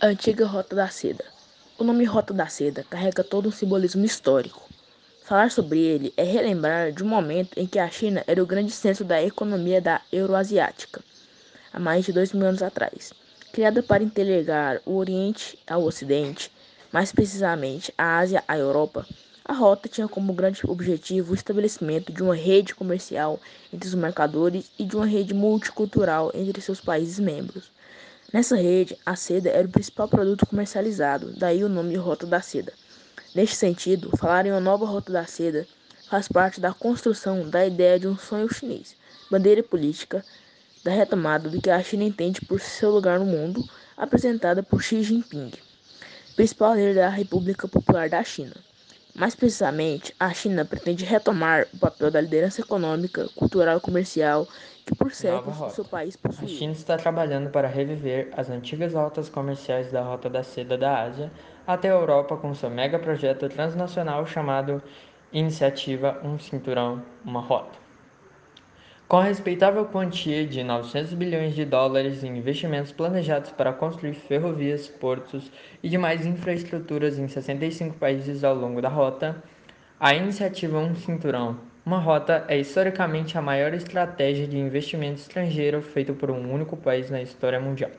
A antiga Rota da Seda. O nome Rota da Seda carrega todo um simbolismo histórico. Falar sobre ele é relembrar de um momento em que a China era o grande centro da economia da Euroasiática, há mais de dois mil anos atrás. Criada para interligar o Oriente ao Ocidente, mais precisamente a Ásia à Europa, a rota tinha como grande objetivo o estabelecimento de uma rede comercial entre os mercadores e de uma rede multicultural entre seus países membros. Nessa rede, a seda era o principal produto comercializado, daí o nome Rota da Seda. Neste sentido, falar em uma nova Rota da Seda faz parte da construção da ideia de um sonho chinês, bandeira política da retomada do que a China entende por seu lugar no mundo, apresentada por Xi Jinping, principal líder da República Popular da China. Mais precisamente, a China pretende retomar o papel da liderança econômica, cultural e comercial que por séculos seu país possuía. A China está trabalhando para reviver as antigas rotas comerciais da Rota da Seda da Ásia até a Europa com seu mega projeto transnacional chamado Iniciativa Um Cinturão, Uma Rota. Com a respeitável quantia de 900 bilhões de dólares em investimentos planejados para construir ferrovias, portos e demais infraestruturas em 65 países ao longo da rota, a iniciativa Um Cinturão, uma rota é historicamente a maior estratégia de investimento estrangeiro feita por um único país na história mundial.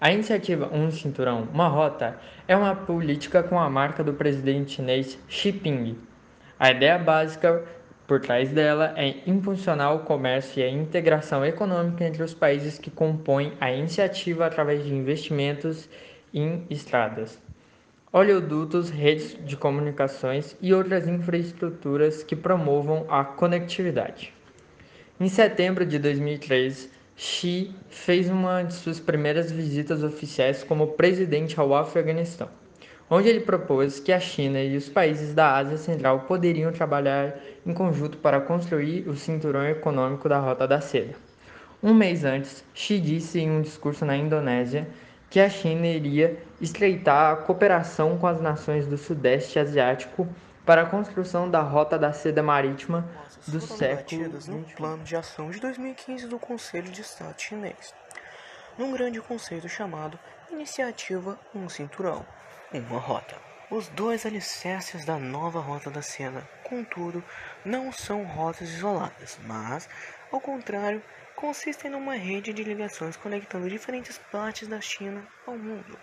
A iniciativa Um Cinturão, uma rota é uma política com a marca do presidente chinês Xi Jinping. A ideia básica por trás dela é impulsionar o comércio e a integração econômica entre os países que compõem a iniciativa através de investimentos em estradas, oleodutos, redes de comunicações e outras infraestruturas que promovam a conectividade. Em setembro de 2003, Xi fez uma de suas primeiras visitas oficiais como presidente ao Afeganistão onde ele propôs que a China e os países da Ásia Central poderiam trabalhar em conjunto para construir o cinturão econômico da Rota da Seda. Um mês antes, Xi disse em um discurso na Indonésia que a China iria estreitar a cooperação com as nações do Sudeste Asiático para a construção da Rota da Seda Marítima do século no plano de ação de 2015 do Conselho de Estado chinês, num grande conceito chamado Iniciativa Um Cinturão uma rota. Os dois alicerces da nova Rota da Seda, contudo, não são rotas isoladas, mas, ao contrário, consistem numa rede de ligações conectando diferentes partes da China ao mundo.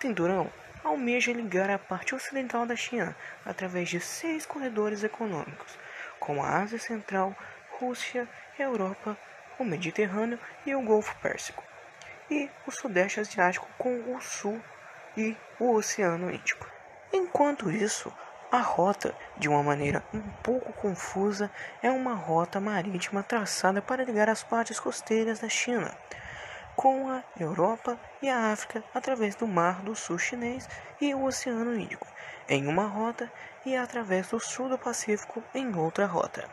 Cinturão almeja ligar a parte ocidental da China através de seis corredores econômicos, como a Ásia Central, Rússia, Europa, o Mediterrâneo e o Golfo Pérsico, e o Sudeste Asiático com o Sul e o Oceano Índico. Enquanto isso, a rota, de uma maneira um pouco confusa, é uma rota marítima traçada para ligar as partes costeiras da China com a Europa e a África através do Mar do Sul Chinês e o Oceano Índico, em uma rota, e através do Sul do Pacífico em outra rota.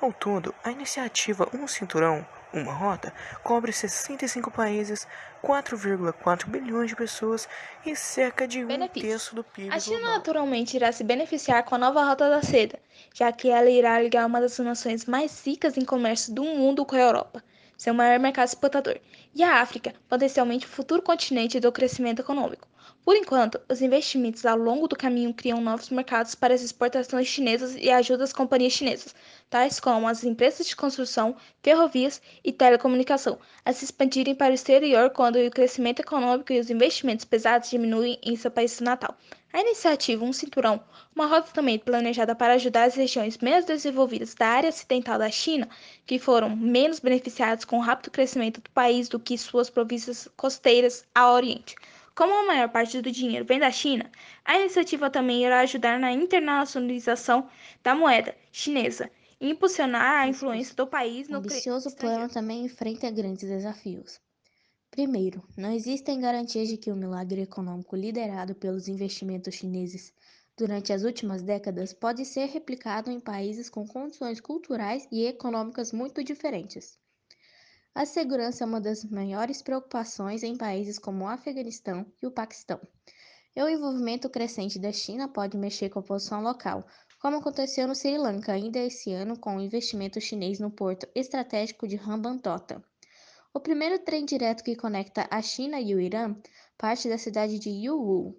Ao todo, a iniciativa Um Cinturão uma rota cobre 65 países, 4,4 bilhões de pessoas e cerca de um terço do PIB. A China global. naturalmente irá se beneficiar com a nova Rota da Seda, já que ela irá ligar uma das nações mais ricas em comércio do mundo com a Europa, seu maior mercado exportador, e a África, potencialmente o futuro continente do crescimento econômico. Por enquanto, os investimentos ao longo do caminho criam novos mercados para as exportações chinesas e ajudam as companhias chinesas, tais como as empresas de construção, ferrovias e telecomunicação, a se expandirem para o exterior quando o crescimento econômico e os investimentos pesados diminuem em seu país natal. A iniciativa Um Cinturão, uma rota também planejada para ajudar as regiões menos desenvolvidas da área ocidental da China, que foram menos beneficiadas com o rápido crescimento do país do que suas províncias costeiras ao Oriente. Como a maior parte do dinheiro vem da China, a iniciativa também irá ajudar na internacionalização da moeda chinesa e impulsionar a influência do país O no cre- ambicioso plano também enfrenta grandes desafios. Primeiro, não existem garantias de que o milagre econômico liderado pelos investimentos chineses durante as últimas décadas pode ser replicado em países com condições culturais e econômicas muito diferentes. A segurança é uma das maiores preocupações em países como o Afeganistão e o Paquistão. E o envolvimento crescente da China pode mexer com a posição local, como aconteceu no Sri Lanka ainda esse ano com o investimento chinês no porto estratégico de Hambantota. O primeiro trem direto que conecta a China e o Irã parte da cidade de Yuwu.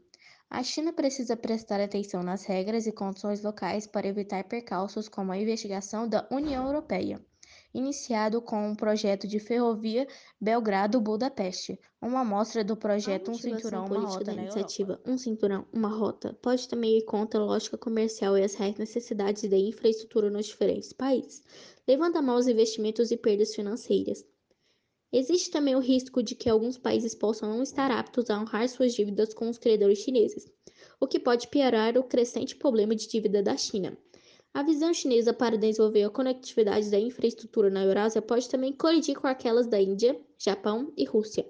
A China precisa prestar atenção nas regras e condições locais para evitar percalços como a investigação da União Europeia iniciado com um projeto de ferrovia Belgrado-Budapeste, uma amostra do projeto Um Cinturão, Uma Rota da iniciativa Um Cinturão, Uma Rota pode também ir contra a lógica comercial e as reais necessidades de infraestrutura nos diferentes países, levando a maus investimentos e perdas financeiras. Existe também o risco de que alguns países possam não estar aptos a honrar suas dívidas com os credores chineses, o que pode piorar o crescente problema de dívida da China. A visão chinesa para desenvolver a conectividade da infraestrutura na Eurásia pode também colidir com aquelas da Índia, Japão e Rússia.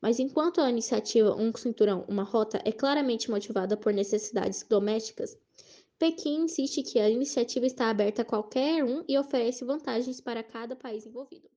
Mas enquanto a iniciativa Um Cinturão, Uma Rota é claramente motivada por necessidades domésticas, Pequim insiste que a iniciativa está aberta a qualquer um e oferece vantagens para cada país envolvido.